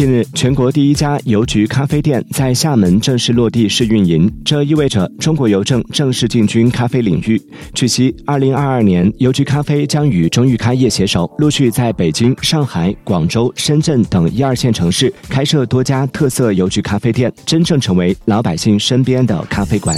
近日全国第一家邮局咖啡店在厦门正式落地试运营这意味着中国邮政正式进军咖啡领域。据悉二零二二年邮局咖啡将与中裕开业携手陆续在北京上海广州深圳等一二线城市开设多家特色邮局咖啡店真正成为老百姓身边的咖啡馆。